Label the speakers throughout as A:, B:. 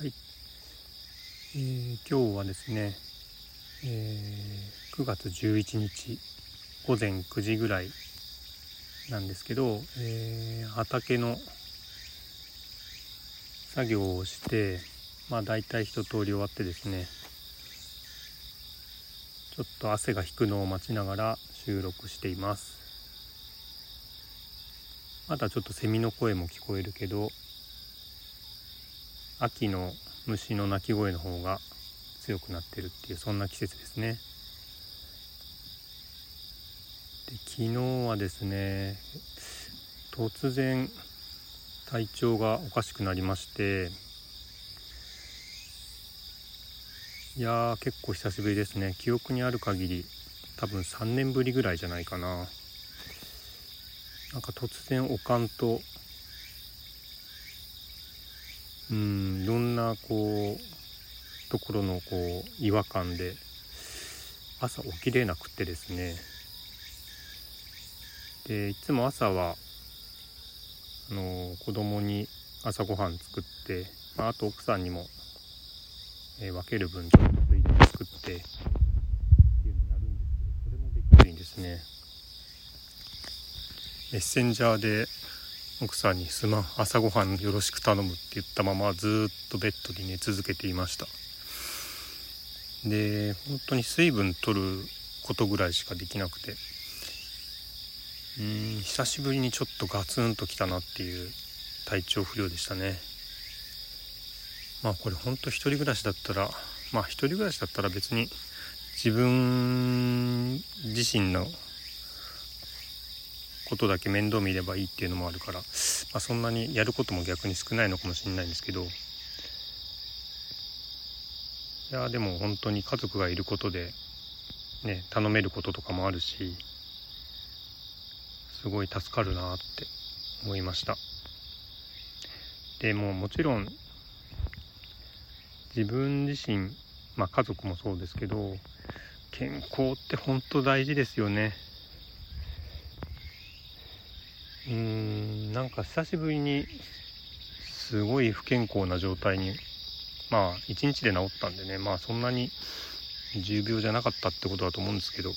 A: はい、えー、今日はですね、えー、9月11日午前9時ぐらいなんですけど、えー、畑の作業をしてまあ大体一通り終わってですねちょっと汗が引くのを待ちながら収録しています。まだちょっとセミの声も聞こえるけど秋の虫の鳴き声の方が強くなってるっていうそんな季節ですね。で昨日はですね突然体調がおかしくなりましていやー結構久しぶりですね。記憶にある限り多分3年ぶりぐらいじゃないかな。なんか突然おかんとうんいろんなこうところのこう違和感で朝起きれなくてですね。でいつも朝はあの子供に朝ごはん作って、まあ、あと奥さんにも、えー、分ける分ちょっとついで作ってっていうのやるんですけどそれもできないんですね。メッセンジャーで奥さんに「すまん朝ごはんよろしく頼む」って言ったままずっとベッドに寝続けていました。で本当に水分取ることぐらいしかできなくて。うん久しぶりにちょっとガツンときたなっていう体調不良でしたね。まあこれほんと一人暮らしだったらまあ一人暮らしだったら別に自分自身のことだけ面倒見ればいいっていうのもあるから、まあ、そんなにやることも逆に少ないのかもしれないんですけど。いやでも本当に家族がいることでね頼めることとかもあるしすごい助かるなって思いました。でももちろん自分自身まあ家族もそうですけど健康って本当大事ですよね。うーんなんか久しぶりにすごい不健康な状態にまあ1日で治ったんでねまあそんなに重病じゃなかったってことだと思うんですけど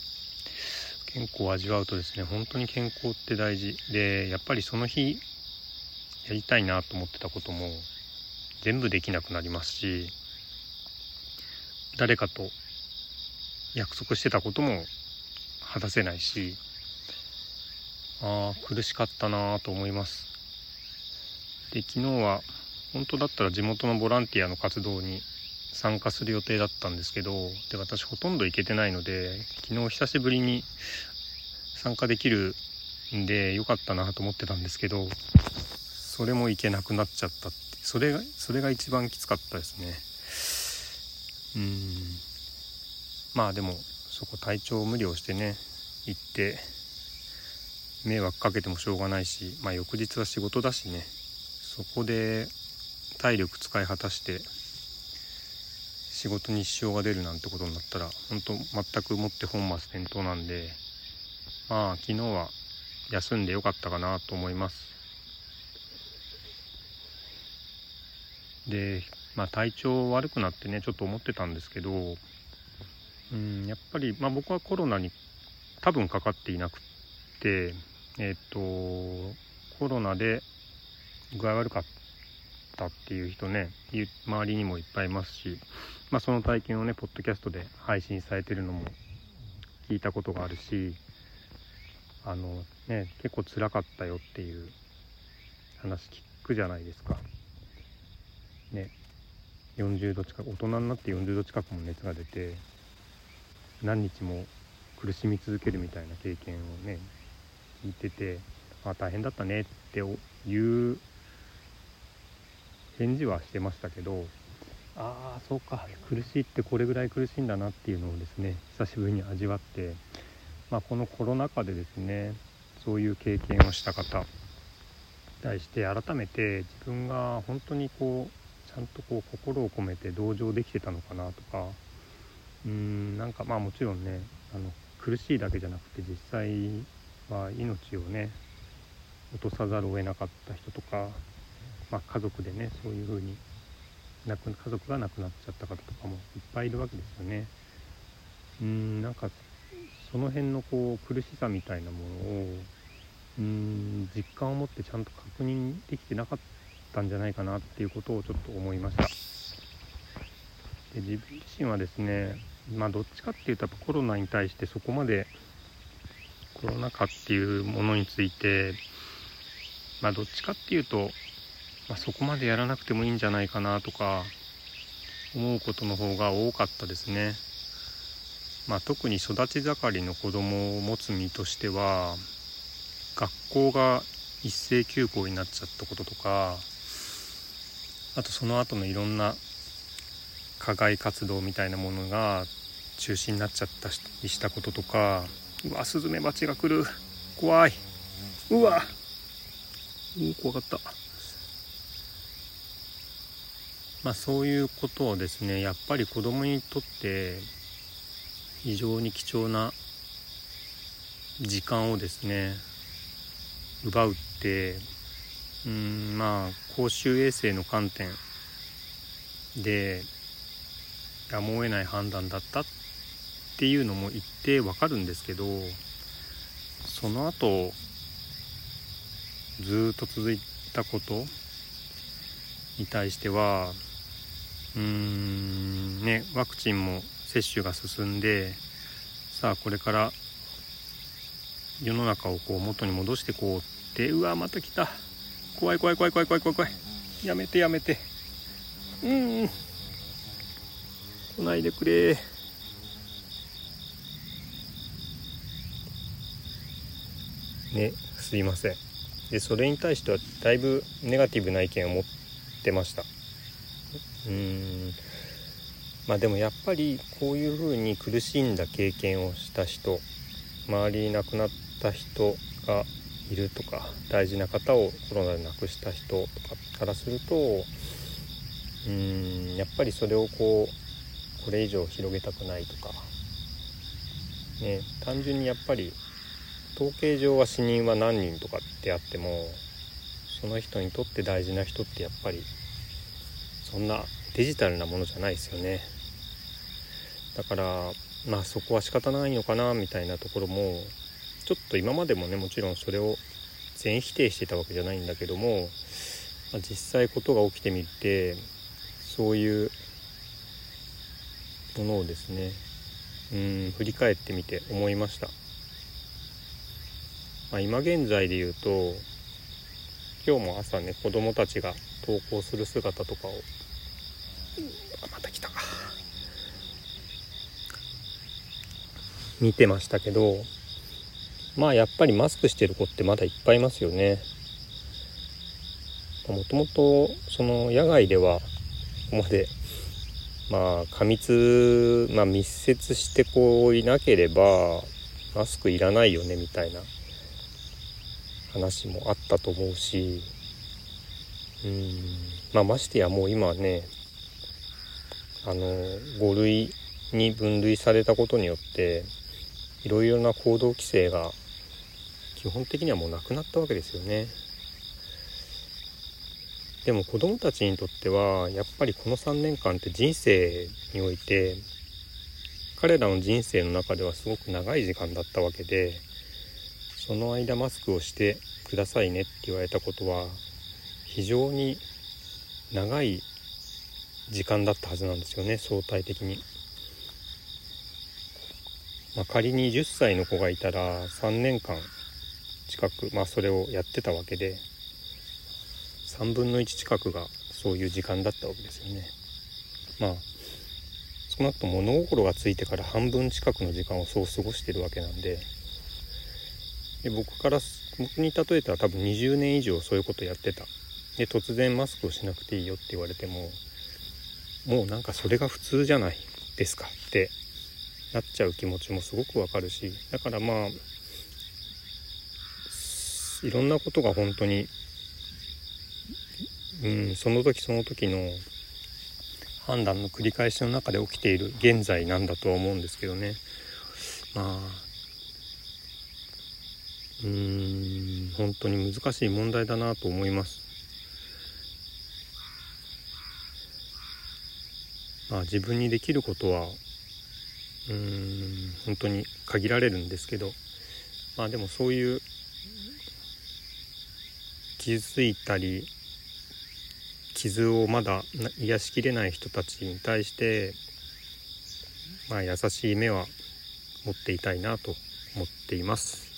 A: 健康を味わうとですね本当に健康って大事。でやっぱりその日やりたいなと思ってたことも全部できなくなりますし誰かと約束してたことも果たせないしああ苦しかったなと思います。で昨日は本当だったら地元のボランティアの活動に参加する予定だったんですけどで私ほとんど行けてないので昨日久しぶりに参加できるんで良かったなと思ってたんですけどそれも行けなくなっちゃったってそれがそれが一番きつかったですね。うん。まあでもそこ体調無理をしてね行って迷惑かけてもしょうがないし、まあ、翌日は仕事だしね。そこで体力使い果たして仕事に支障が出るなんてことになったら本当全くもって本末転倒なんでまあ昨日は休んでよかったかなと思います。でまあ体調悪くなってねちょっと思ってたんですけどうんやっぱりまあ僕はコロナに多分かかっていなくってえっ、とコロナで具合悪かったっていう人ね周りにもいっぱいいますし、まあ、その体験をねポッドキャストで配信されてるのも聞いたことがあるしあのね結構辛かったよっていう話聞くじゃないですか。ね40度近く大人になって40度近くも熱が出て何日も苦しみ続けるみたいな経験をね聞いててあ大変だったねっていう返事はしてましたけどああそうか苦しいってこれぐらい苦しいんだなっていうのをですね久しぶりに味わって、まあ、このコロナ禍でですねそういう経験をした方に対して改めて自分が本当にこうちゃんとこう心を込めて同情できてたのかなとかうーんなんかまあもちろんねあの苦しいだけじゃなくて実際は命をね落とさざるを得なかった人とか、まあ、家族でねそういうふうに亡く家族が亡くなっちゃった方とかもいっぱいいるわけですよね。うんなんかその辺のこう苦しさみたいなものをうん実感を持ってちゃんと確認できてなかったんじゃないかなっていうことをちょっと思いました。で自分自身はですねまあどっちかっていうとやっぱコロナに対してそこまでコロナ禍っていうものについてまあどっちかっていうと、まあ、そこまでやらなくてもいいんじゃないかなとか思うことの方が多かったですね。まあ、特に育ち盛りの子供を持つ身としては学校が一斉休校になっちゃったこととかあとその後のいろんな課外活動みたいなものが中止になっちゃったりしたこととかうわスズメバチが来る。怖い。うわ。う怖かった。まあそういうことをですねやっぱり子供にとって非常に貴重な時間をですね奪うってうんまあ公衆衛生の観点でやむを得ない判断だったってっていうのも言ってわかるんですけどその後ずっと続いたことに対してはうーんねワクチンも接種が進んでさあこれから世の中をこう元に戻してこうってうわまた来た。怖い怖い怖い怖い怖い怖い怖い。やめてやめて。うん。来ないでくれ。ねすいません。でそれに対してはだいぶネガティブな意見を持ってました。うん。まあでもやっぱりこういうふうに苦しんだ経験をした人周りに亡くなった人がいるとか大事な方をコロナで亡くした人とかからするとうんやっぱりそれをこうこれ以上広げたくないとかね単純にやっぱり統計上は死人は何人とかってあってもその人にとって大事な人ってやっぱりそんなデジタルなものじゃないですよね。だからまあそこは仕方ないのかなみたいなところもちょっと今までもねもちろんそれを全否定してたわけじゃないんだけども、まあ、実際ことが起きてみてそういうものをですねうん振り返ってみて思いました、まあ、今現在で言うと今日も朝ね子供たちが登校する姿とかを。また来た。見てましたけどまあやっぱりマスクしてる子ってまだいっぱいいますよね。もともとその野外ではここまでまあ過密、まあ、密接してこういなければマスクいらないよねみたいな。話もあったと思うしうんまあましてやもう今ねあの5類に分類されたことによっていろいろな行動規制が基本的にはもうなくなったわけですよね。でも子供たちにとってはやっぱりこの3年間って人生において彼らの人生の中ではすごく長い時間だったわけでその間マスクをしてくださいねって言われたことは非常に長い時間だったはずなんですよね相対的に。まあ、仮に10歳の子がいたら3年間近く、まあ、それをやってたわけで3分の1近くがそういう時間だったわけですよね。まあ少なくとも物心がついてから半分近くの時間をそう過ごしてるわけなんでで僕から僕に例えたら多分20年以上そういうことやってた。で突然マスクをしなくていいよって言われてももうなんかそれが普通じゃないですか。ってなっちゃう気持ちもすごくわかるし。だからまあいろんなことが本当に、うん、その時その時の判断の繰り返しの中で起きている現在なんだとは思うんですけどね。まあうーん本当に難しい問題だなと思いますまあ、自分にできることはうーん本当に限られるんですけどまあでもそういう傷ついたり傷をまだ癒しきれない人たちに対してまあ優しい目は持っていたいなと思っています。